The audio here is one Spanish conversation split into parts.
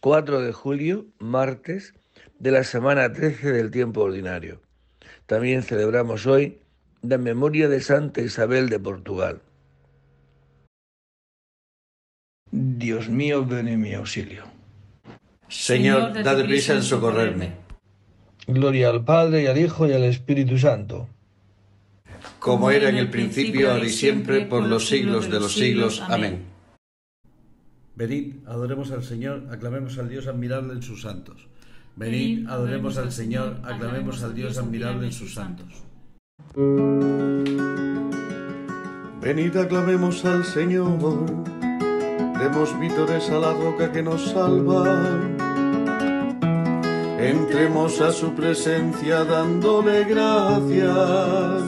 4 de julio, martes de la semana 13 del tiempo ordinario. También celebramos hoy la memoria de Santa Isabel de Portugal. Dios mío, ven en mi auxilio. Señor, dad prisa en socorrerme. Gloria al Padre y al Hijo y al Espíritu Santo. Como era en el principio, ahora y siempre, por los siglos de los siglos. Amén. Venid, adoremos al Señor, aclamemos al Dios admirable en sus santos. Venid, adoremos al Señor, aclamemos al Dios admirable en sus santos. Venid, aclamemos al Señor, demos vítores a la roca que nos salva. Entremos a su presencia dándole gracias,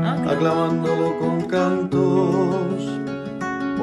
aclamándolo con cantos,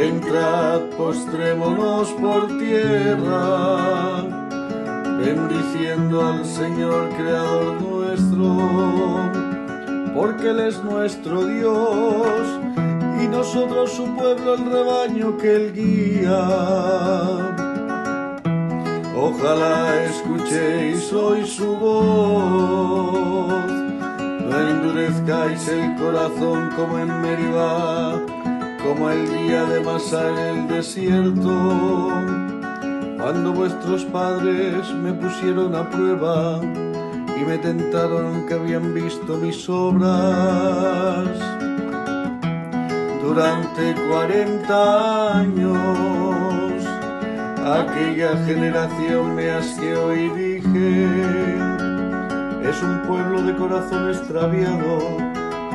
Entrad, postrémonos por tierra, bendiciendo al Señor Creador nuestro, porque Él es nuestro Dios y nosotros su pueblo, el rebaño que Él guía. Ojalá escuchéis hoy su voz, no endurezcáis el corazón como en Meribá, como el día de Masá en el desierto, cuando vuestros padres me pusieron a prueba y me tentaron que habían visto mis obras. Durante cuarenta años, aquella generación me asqueó y dije, es un pueblo de corazón extraviado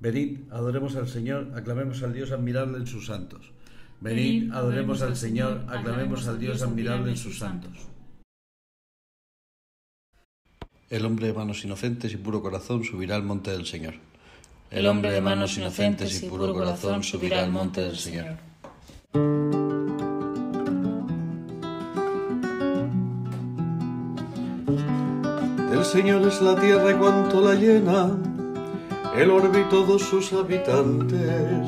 Venid, adoremos al Señor, aclamemos al Dios admirable en sus santos. Venid, adoremos al Señor, aclamemos al Dios admirable en sus santos. El hombre de manos inocentes y puro corazón subirá al monte del Señor. El hombre de manos inocentes y puro corazón subirá al monte del Señor. Del Señor es la tierra y cuanto la llena, el orbe todos sus habitantes.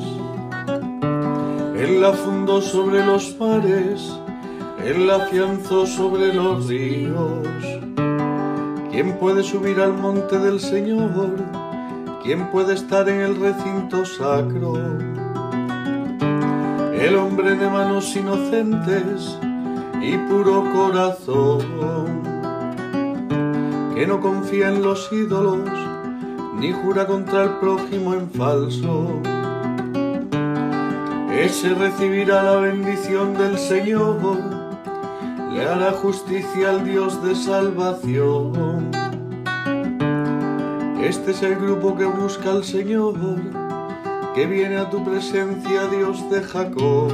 Él la fundó sobre los mares, Él la afianzó sobre los ríos. ¿Quién puede subir al monte del Señor? ¿Quién puede estar en el recinto sacro? El hombre de manos inocentes y puro corazón, que no confía en los ídolos, ni jura contra el prójimo en falso. Ese recibirá la bendición del Señor le hará justicia al Dios de salvación. Este es el grupo que busca al Señor, que viene a tu presencia, Dios de Jacob.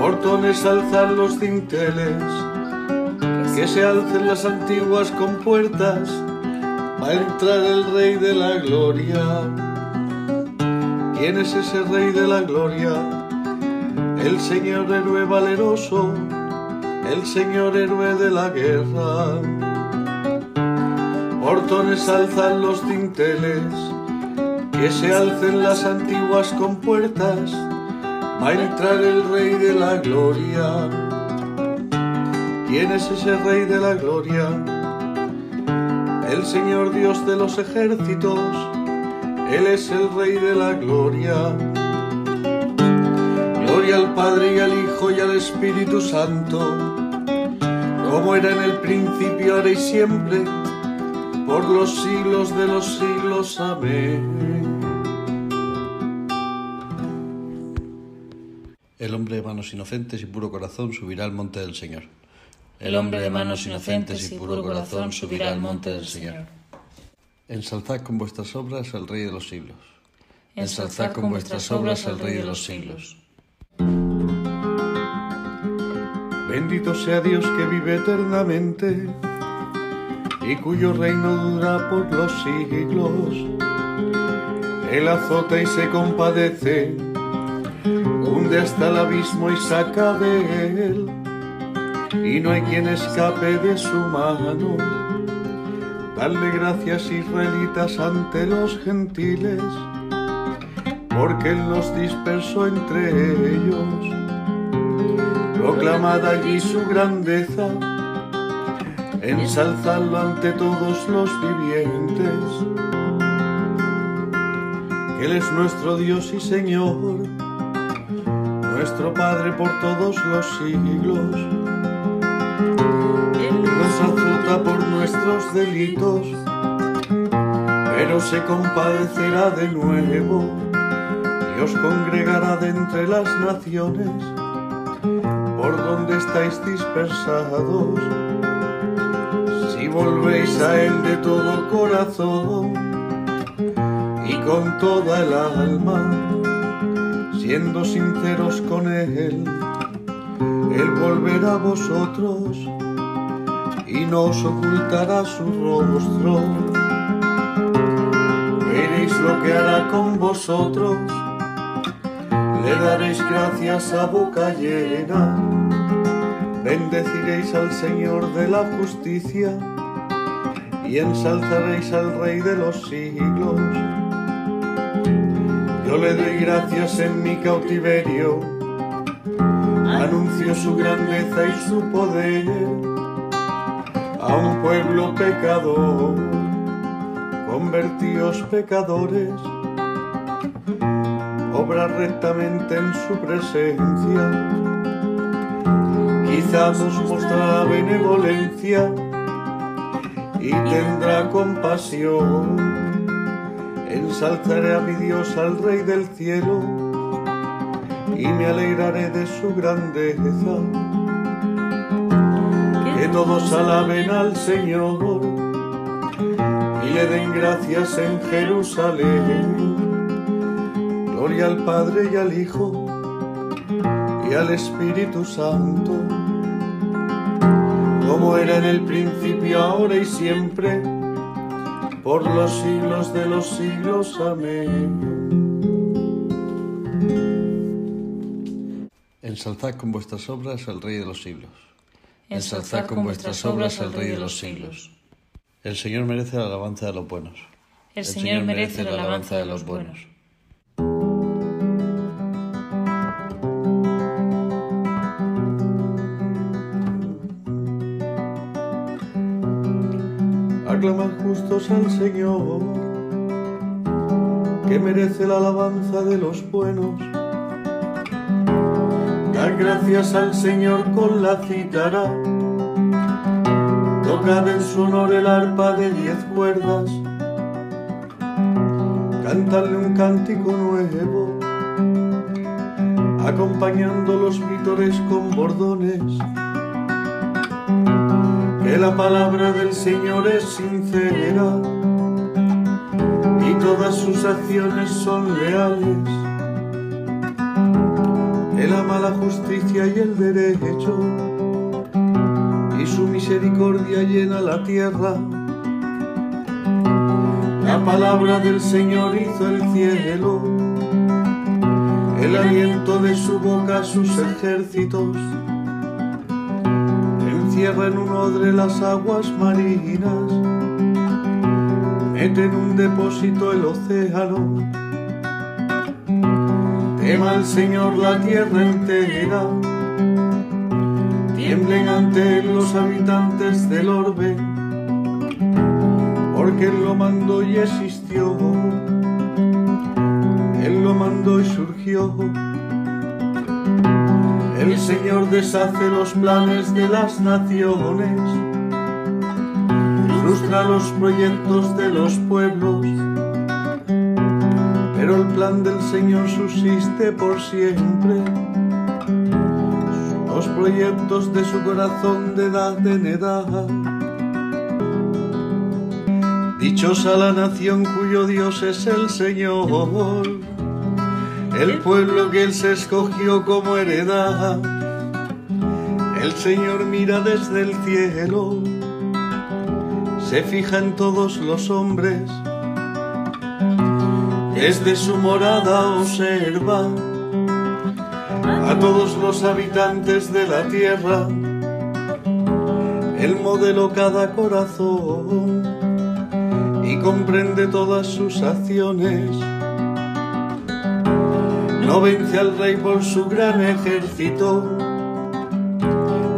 Portones alzar los dinteles, que se alcen las antiguas compuertas, va a entrar el Rey de la Gloria. ¿Quién es ese Rey de la Gloria? el Señor héroe valeroso, el Señor héroe de la guerra. Portones alzan los dinteles, que se alcen las antiguas compuertas, va a entrar el Rey de la Gloria. ¿Quién es ese Rey de la Gloria? El Señor Dios de los ejércitos, Él es el Rey de la Gloria. Gloria al Padre y al Hijo y al Espíritu Santo, como era en el principio, ahora y siempre, por los siglos de los siglos. Amén. El hombre de manos inocentes y puro corazón subirá al monte del Señor. El hombre de manos inocentes y puro corazón subirá al monte del Señor. Ensalzad con vuestras obras al Rey de los siglos. Ensalzad con vuestras obras al Rey de los siglos. Bendito sea Dios que vive eternamente y cuyo reino dura por los siglos. Él azota y se compadece, hunde hasta el abismo y saca de él, y no hay quien escape de su mano. Dale gracias israelitas ante los gentiles, porque Él los dispersó entre ellos. Proclamad allí su grandeza, ensalzadlo ante todos los vivientes. Él es nuestro Dios y Señor, nuestro Padre por todos los siglos. Nos azota por nuestros delitos, pero se compadecerá de nuevo y os congregará de entre las naciones por donde estáis dispersados. Si volvéis a Él de todo corazón y con toda el alma, siendo sinceros con Él, Él volverá a vosotros y no os ocultará su rostro. Veréis lo que hará con vosotros le daréis gracias a boca llena, bendeciréis al Señor de la justicia y ensalzaréis al Rey de los siglos. Yo le doy gracias en mi cautiverio, anuncio su grandeza y su poder a un pueblo pecador, convertíos pecadores obra rectamente en su presencia. Quizás os mostrará benevolencia y tendrá compasión. Ensalzaré a mi Dios, al Rey del cielo, y me alegraré de su grandeza. Todos alaben al Señor y le den gracias en Jerusalén. Gloria al Padre y al Hijo y al Espíritu Santo, como era en el principio, ahora y siempre, por los siglos de los siglos. Amén. Ensalzad con vuestras obras al Rey de los siglos. Ensalzad con vuestras obras al Rey de los siglos. El Señor merece la alabanza de los buenos. El Señor merece la alabanza de los buenos. Aclamad justos al Señor, que merece la alabanza de los buenos. Gracias al Señor con la cítara, tocad en su honor el arpa de diez cuerdas, cantadle un cántico nuevo, acompañando los vítores con bordones. Que la palabra del Señor es sincera y todas sus acciones son leales. Él ama la justicia y el derecho y su misericordia llena la tierra. La palabra del Señor hizo el cielo, el aliento de su boca sus ejércitos encierra en un odre las aguas marinas, mete en un depósito el océano. Tema al Señor la tierra entera, tiemblen ante los habitantes del orbe, porque él lo mandó y existió, él lo mandó y surgió. El Señor deshace los planes de las naciones, frustra los proyectos de los pueblos, pero el plan del Señor subsiste por siempre. Los proyectos de su corazón de edad en edad. Dichosa la nación cuyo Dios es el Señor el pueblo que Él se escogió como heredad. El Señor mira desde el cielo, se fija en todos los hombres, desde su morada observa a todos los habitantes de la tierra. Él modelo cada corazón y comprende todas sus acciones no vence al rey por su gran ejército,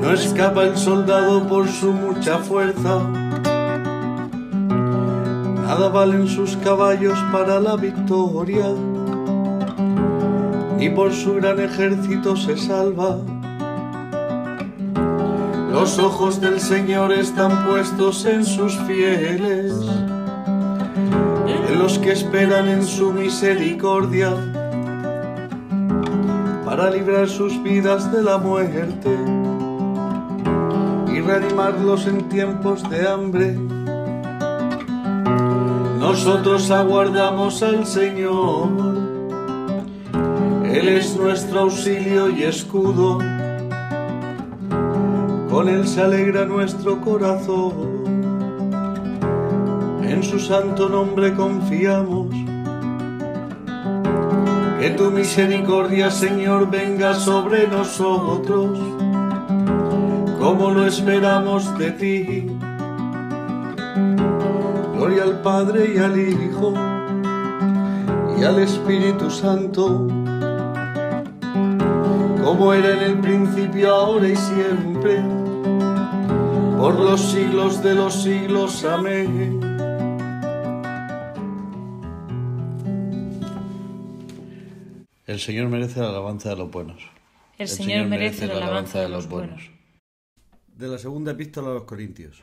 no escapa el soldado por su mucha fuerza. Nada valen sus caballos para la victoria, ni por su gran ejército se salva. Los ojos del Señor están puestos en sus fieles, en los que esperan en su misericordia para librar sus vidas de la muerte y reanimarlos en tiempos de hambre. Nosotros aguardamos al Señor, Él es nuestro auxilio y escudo, con Él se alegra nuestro corazón, en su santo nombre confiamos. Que tu misericordia, Señor, venga sobre nosotros, como lo esperamos de ti. Padre y al Hijo y al Espíritu Santo, como era en el principio, ahora y siempre, por los siglos de los siglos. Amén. El Señor merece la alabanza de los buenos. El, Señor, merece la alabanza de los buenos. De la segunda epístola a los Corintios.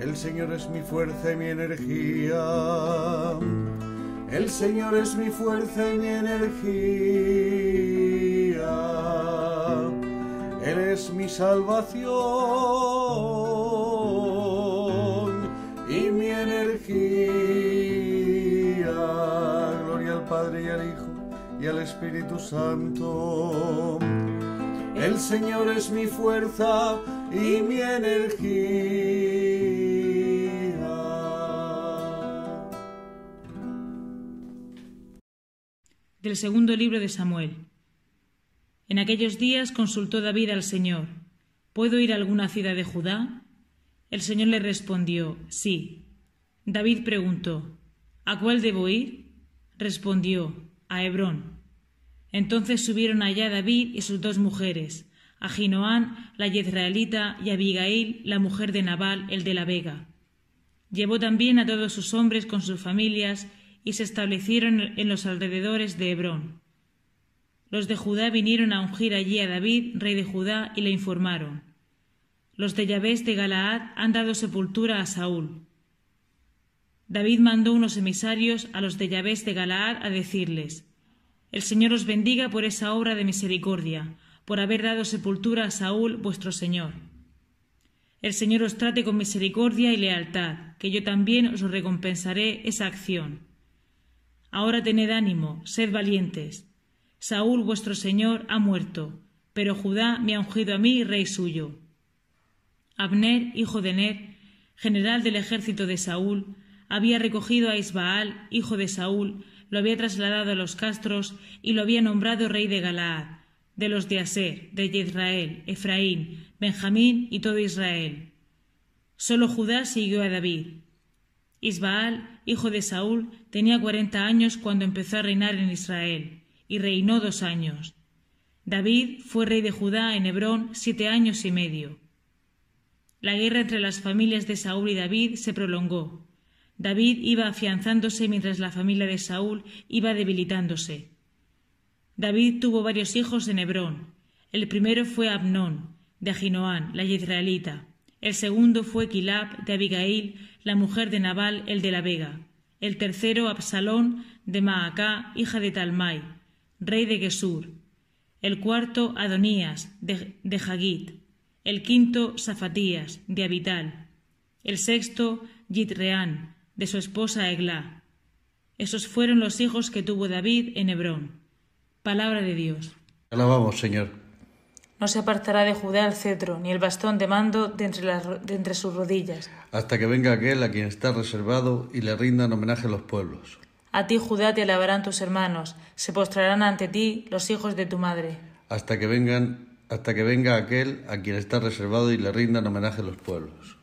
El Señor es mi fuerza y mi energía. El Señor es mi fuerza y mi energía. Él es mi salvación y mi energía. Gloria al Padre y al Hijo y al Espíritu Santo. El Señor es mi fuerza y mi energía. Segundo libro de Samuel. En aquellos días consultó David al Señor, ¿puedo ir a alguna ciudad de Judá? El Señor le respondió, sí. David preguntó, ¿a cuál debo ir? Respondió, a Hebrón. Entonces subieron allá David y sus dos mujeres, Ahinoam, la Yezraelita, y Abigail, la mujer de Nabal, el de la Vega. Llevó también a todos sus hombres con sus familias y se establecieron en los alrededores de Hebrón. Los de Judá vinieron a ungir allí a David, rey de Judá, y le informaron. Los de Yabés de Galaad han dado sepultura a Saúl. David mandó unos emisarios a los de Yabés de Galaad a decirles El Señor os bendiga por esa obra de misericordia, por haber dado sepultura a Saúl vuestro Señor. El Señor os trate con misericordia y lealtad, que yo también os recompensaré esa acción. Ahora tened ánimo, sed valientes. Saúl vuestro Señor ha muerto, pero Judá me ha ungido a mí rey suyo. Abner, hijo de Ner, general del ejército de Saúl, había recogido a Isbaal, hijo de Saúl, lo había trasladado a los castros y lo había nombrado rey de Galaad, de los de Aser, de Israel, Efraín, Benjamín y todo Israel. Solo Judá siguió a David. Isbaal, hijo de Saúl, tenía cuarenta años cuando empezó a reinar en Israel, y reinó dos años. David fue rey de Judá en Hebrón siete años y medio. La guerra entre las familias de Saúl y David se prolongó. David iba afianzándose mientras la familia de Saúl iba debilitándose. David tuvo varios hijos en Hebrón. El primero fue Abnón, de Aginoán, la israelita. El segundo fue Quilab, de Abigail, la mujer de Nabal, el de la Vega. El tercero, Absalón, de Maacá, hija de Talmai, rey de Gesur. El cuarto, Adonías, de, de Hagit. El quinto, Safatías, de Abital. El sexto, Yitreán, de su esposa Eglá. Esos fueron los hijos que tuvo David en Hebrón. Palabra de Dios. Señor. No se apartará de Judá el cetro, ni el bastón de mando de entre, las, de entre sus rodillas. Hasta que venga aquel a quien está reservado y le rindan homenaje los pueblos. A ti, Judá, te alabarán tus hermanos, se postrarán ante ti los hijos de tu madre. Hasta que vengan, hasta que venga aquel a quien está reservado y le rindan homenaje los pueblos.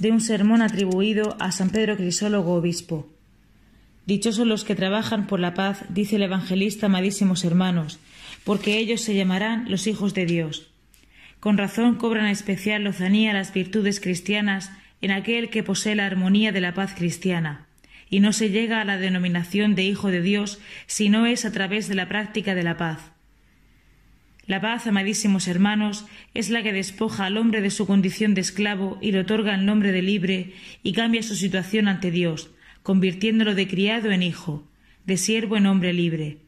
De un sermón atribuido a San Pedro Crisólogo, obispo. Dichosos los que trabajan por la paz, dice el evangelista, amadísimos hermanos, porque ellos se llamarán los hijos de Dios. Con razón cobran especial lozanía las virtudes cristianas en aquel que posee la armonía de la paz cristiana y no se llega a la denominación de Hijo de Dios si no es a través de la práctica de la paz. La paz, amadísimos hermanos, es la que despoja al hombre de su condición de esclavo y le otorga el nombre de libre y cambia su situación ante Dios, convirtiéndolo de criado en hijo, de siervo en hombre libre.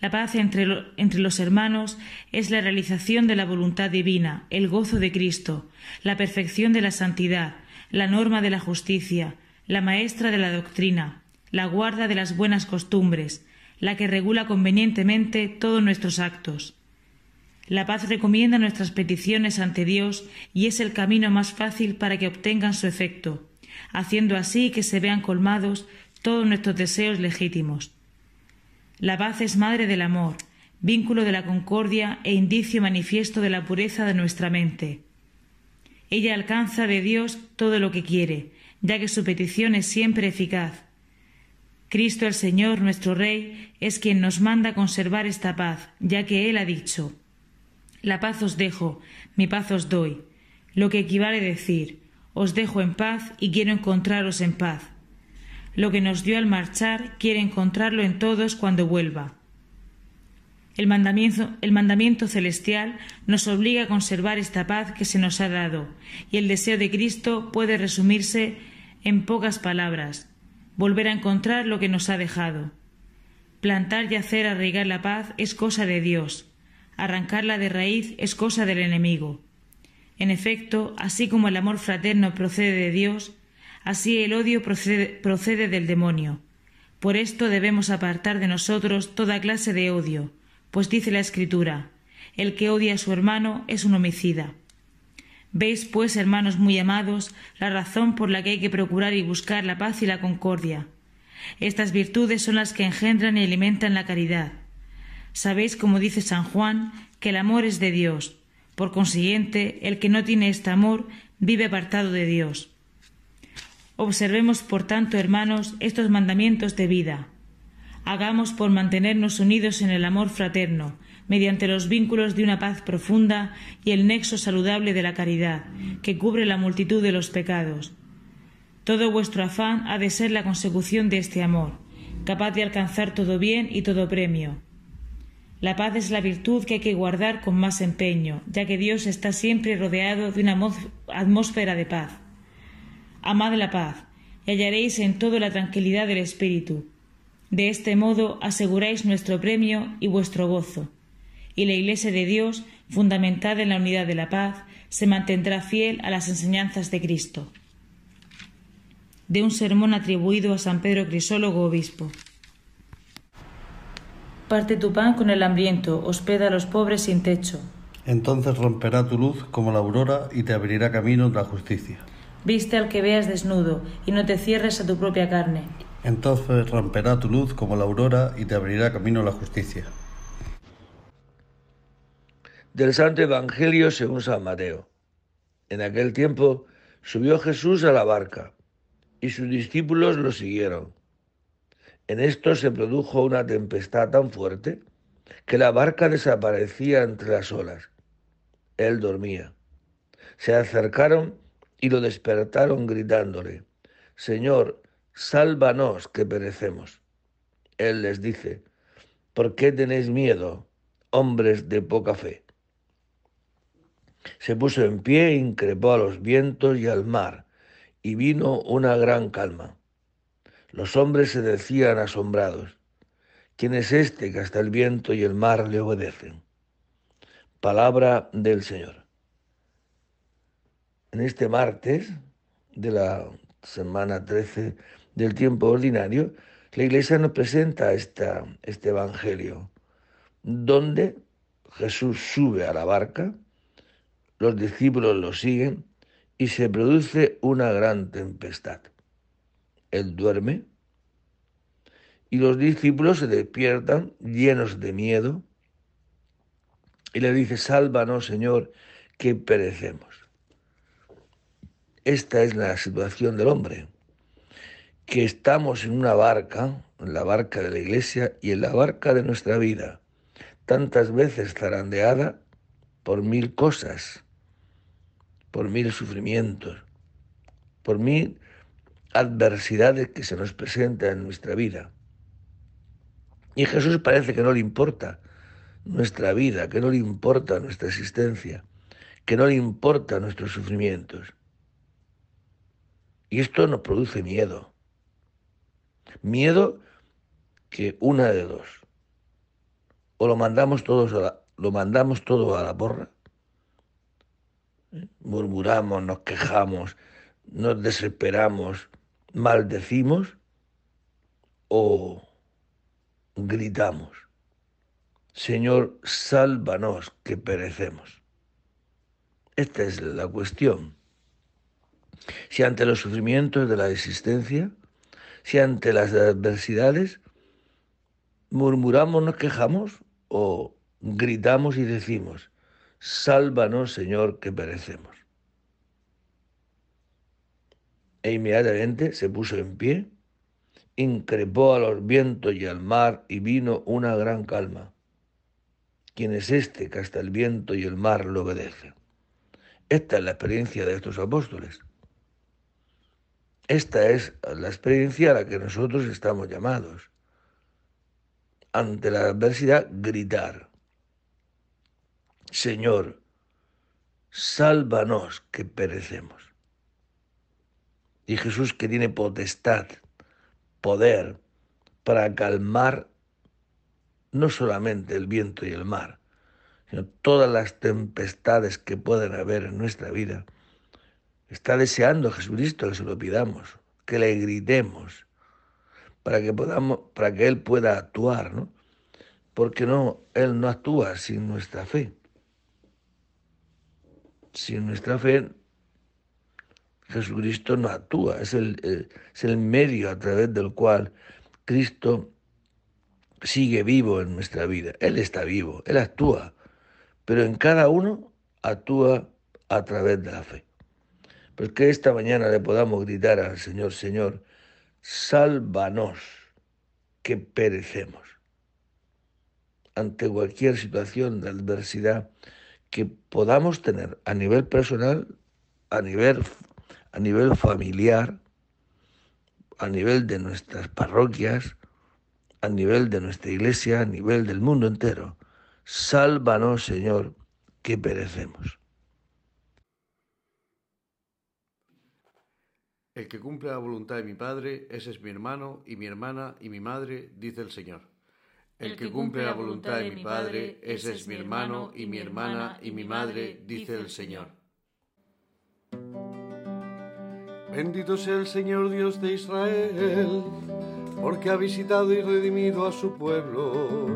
La paz entre, entre, los hermanos es la realización de la voluntad divina, el gozo de Cristo, la perfección de la santidad, la norma de la justicia, la maestra de la doctrina, la guarda de las buenas costumbres, la que regula convenientemente todos nuestros actos. La paz recomienda nuestras peticiones ante Dios y es el camino más fácil para que obtengan su efecto, haciendo así que se vean colmados todos nuestros deseos legítimos. La paz es madre del amor, vínculo de la concordia e indicio manifiesto de la pureza de nuestra mente. Ella alcanza de Dios todo lo que quiere, ya que su petición es siempre eficaz. Cristo el Señor, nuestro Rey, es quien nos manda conservar esta paz, ya que Él ha dicho La paz os dejo, mi paz os doy, lo que equivale a decir Os dejo en paz y quiero encontraros en paz. Lo que nos dio al marchar quiere encontrarlo en todos cuando vuelva. El mandamiento, el mandamiento, celestial nos obliga a conservar esta paz que se nos ha dado, y el deseo de Cristo puede resumirse en pocas palabras, volver a encontrar lo que nos ha dejado. Plantar y hacer arraigar la paz es cosa de Dios, arrancarla de raíz es cosa del enemigo. En efecto, así como el amor fraterno procede de Dios, así el odio procede, procede del demonio. Por esto debemos apartar de nosotros toda clase de odio, pues dice la Escritura, el que odia a su hermano es un homicida. Veis, pues, hermanos muy amados, la razón por la que hay que procurar y buscar la paz y la concordia. Estas virtudes son las que engendran y alimentan la caridad. Sabéis, como dice San Juan, que el amor es de Dios. Por consiguiente, el que no tiene este amor vive apartado de Dios. Observemos, por tanto, hermanos, estos mandamientos de vida. Hagamos por mantenernos unidos en el amor fraterno, mediante los vínculos de una paz profunda y el nexo saludable de la caridad, que cubre la multitud de los pecados. Todo vuestro afán ha de ser la consecución de este amor, capaz de alcanzar todo bien y todo premio. La paz es la virtud que hay que guardar con más empeño, ya que Dios está siempre rodeado de una atmósfera de paz. Amad la paz, y hallaréis en todo la tranquilidad del espíritu. De este modo aseguráis nuestro premio y vuestro gozo y la Iglesia de Dios, fundamentada en la unidad de la paz, se mantendrá fiel a las enseñanzas de Cristo. De un sermón atribuido a San Pedro Crisólogo, obispo. Parte tu pan con el hambriento, hospeda a los pobres sin techo. Entonces romperá tu luz como la aurora y te abrirá camino la justicia. Viste al que veas desnudo y no te cierres a tu propia carne. Entonces romperá tu luz como la aurora y te abrirá camino la justicia. Del Santo Evangelio según San Mateo. En aquel tiempo subió Jesús a la barca y sus discípulos lo siguieron. En esto se produjo una tempestad tan fuerte que la barca desaparecía entre las olas. Él dormía. Se acercaron y lo despertaron gritándole, Señor, sálvanos que perecemos. Él les dice, ¿por qué tenéis miedo, hombres de poca fe? Se puso en pie, increpó a los vientos y al mar, y vino una gran calma. Los hombres se decían asombrados, ¿quién es este que hasta el viento y el mar le obedecen? Palabra del Señor. En este martes de la semana 13 del tiempo ordinario, la Iglesia nos presenta esta, este Evangelio, donde Jesús sube a la barca, los discípulos lo siguen y se produce una gran tempestad. Él duerme y los discípulos se despiertan llenos de miedo y le dice, sálvanos Señor, que perecemos. Esta es la situación del hombre, que estamos en una barca, en la barca de la iglesia y en la barca de nuestra vida, tantas veces zarandeada por mil cosas, por mil sufrimientos, por mil adversidades que se nos presentan en nuestra vida. Y Jesús parece que no le importa nuestra vida, que no le importa nuestra existencia, que no le importa nuestros sufrimientos. Y esto nos produce miedo. Miedo que una de dos. O lo mandamos todos a la, lo mandamos todo a la porra murmuramos, nos quejamos, nos desesperamos, maldecimos o gritamos, Señor, sálvanos que perecemos. Esta es la cuestión. Si ante los sufrimientos de la existencia, si ante las adversidades, murmuramos, nos quejamos o gritamos y decimos, sálvanos, Señor, que perecemos. E inmediatamente se puso en pie, increpó a los vientos y al mar y vino una gran calma. ¿Quién es este que hasta el viento y el mar lo obedecen? Esta es la experiencia de estos apóstoles. Esta es la experiencia a la que nosotros estamos llamados. Ante la adversidad, gritar Señor, sálvanos que perecemos. Y Jesús que tiene potestad, poder para calmar no solamente el viento y el mar, sino todas las tempestades que pueden haber en nuestra vida, está deseando Jesucristo que se lo pidamos, que le gritemos, para que podamos, para que Él pueda actuar, ¿no? Porque no, Él no actúa sin nuestra fe sin nuestra fe, Jesucristo no actúa, es el, es el medio a través del cual Cristo sigue vivo en nuestra vida. Él está vivo, Él actúa, pero en cada uno actúa a través de la fe. Pues que esta mañana le podamos gritar al Señor, Señor, sálvanos que perecemos. Ante cualquier situación de adversidad, que podamos tener a nivel personal, a nivel, a nivel familiar, a nivel de nuestras parroquias, a nivel de nuestra iglesia, a nivel del mundo entero. Sálvanos, Señor, que perecemos. El que cumple la voluntad de mi Padre, ese es mi hermano y mi hermana y mi madre, dice el Señor. El que cumple la voluntad de mi Padre, ese es mi hermano y mi hermana y mi madre, dice el Señor. Bendito sea el Señor Dios de Israel, porque ha visitado y redimido a su pueblo,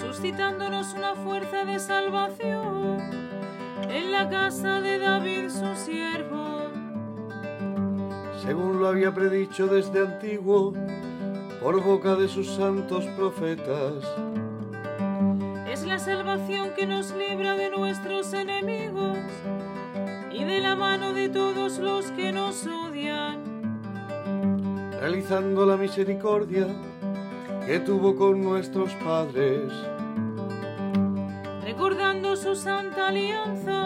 suscitándonos una fuerza de salvación en la casa de David su siervo, según lo había predicho desde antiguo por boca de sus santos profetas. Es la salvación que nos libra de nuestros enemigos y de la mano de todos los que nos odian. Realizando la misericordia que tuvo con nuestros padres. Recordando su santa alianza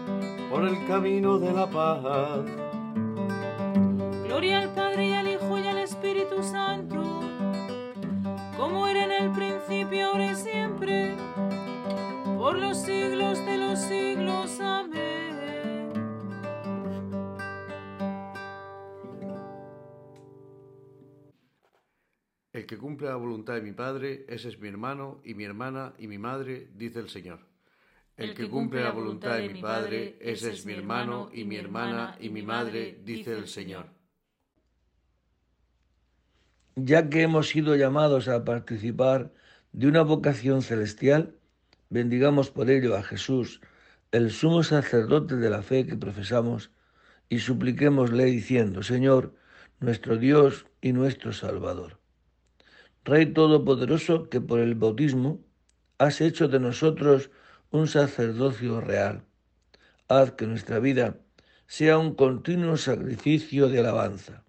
por el camino de la paz. Gloria al Padre y al Hijo y al Espíritu Santo, como era en el principio, ahora y siempre, por los siglos de los siglos. Amén. El que cumple la voluntad de mi Padre, ese es mi hermano y mi hermana y mi madre, dice el Señor. El que cumple la voluntad de mi Padre, ese es mi hermano y mi hermana y mi madre, dice el Señor. Ya que hemos sido llamados a participar de una vocación celestial, bendigamos por ello a Jesús, el sumo sacerdote de la fe que profesamos, y supliquémosle diciendo, Señor, nuestro Dios y nuestro Salvador. Rey Todopoderoso, que por el bautismo has hecho de nosotros un sacerdocio real. Haz que nuestra vida sea un continuo sacrificio de alabanza.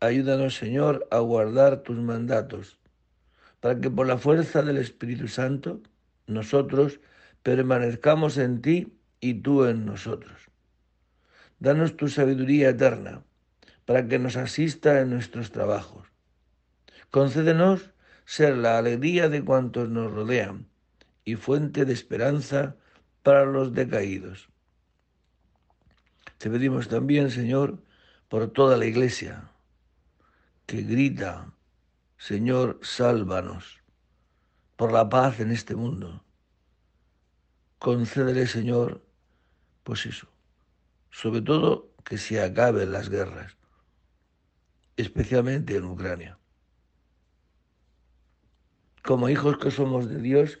Ayúdanos, Señor, a guardar tus mandatos, para que por la fuerza del Espíritu Santo nosotros permanezcamos en ti y tú en nosotros. Danos tu sabiduría eterna, para que nos asista en nuestros trabajos. Concédenos ser la alegría de cuantos nos rodean y fuente de esperanza para los decaídos. Te pedimos también, Señor, por toda la iglesia, que grita, Señor, sálvanos, por la paz en este mundo. Concédele, Señor, pues eso, sobre todo que se acaben las guerras, especialmente en Ucrania. Como hijos que somos de Dios,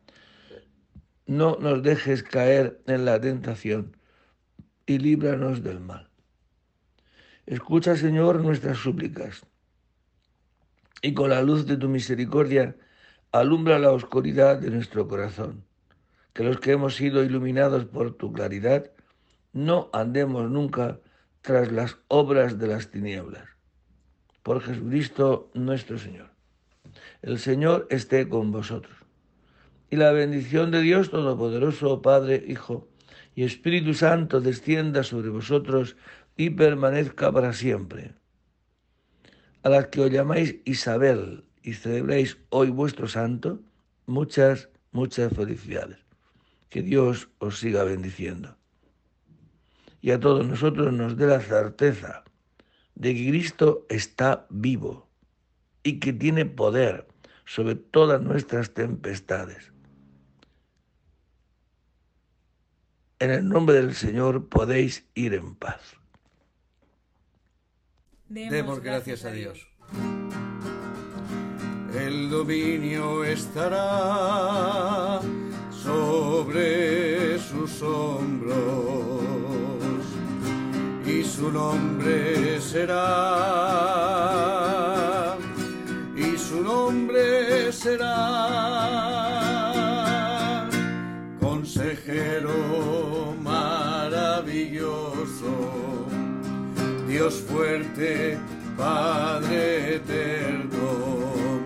no nos dejes caer en la tentación y líbranos del mal. Escucha, Señor, nuestras súplicas y con la luz de tu misericordia alumbra la oscuridad de nuestro corazón. Que los que hemos sido iluminados por tu claridad no andemos nunca tras las obras de las tinieblas. Por Jesucristo nuestro Señor. El Señor esté con vosotros y la bendición de Dios Todopoderoso, Padre, Hijo y Espíritu Santo descienda sobre vosotros y permanezca para siempre. A las que os llamáis Isabel y celebráis hoy vuestro santo, muchas, muchas felicidades. Que Dios os siga bendiciendo. Y a todos nosotros nos dé la certeza de que Cristo está vivo y que tiene poder sobre todas nuestras tempestades. En el nombre del Señor podéis ir en paz. Demos gracias a Dios. El dominio estará sobre sus hombros su nombre será, y su nombre será Dios fuerte, Padre eterno.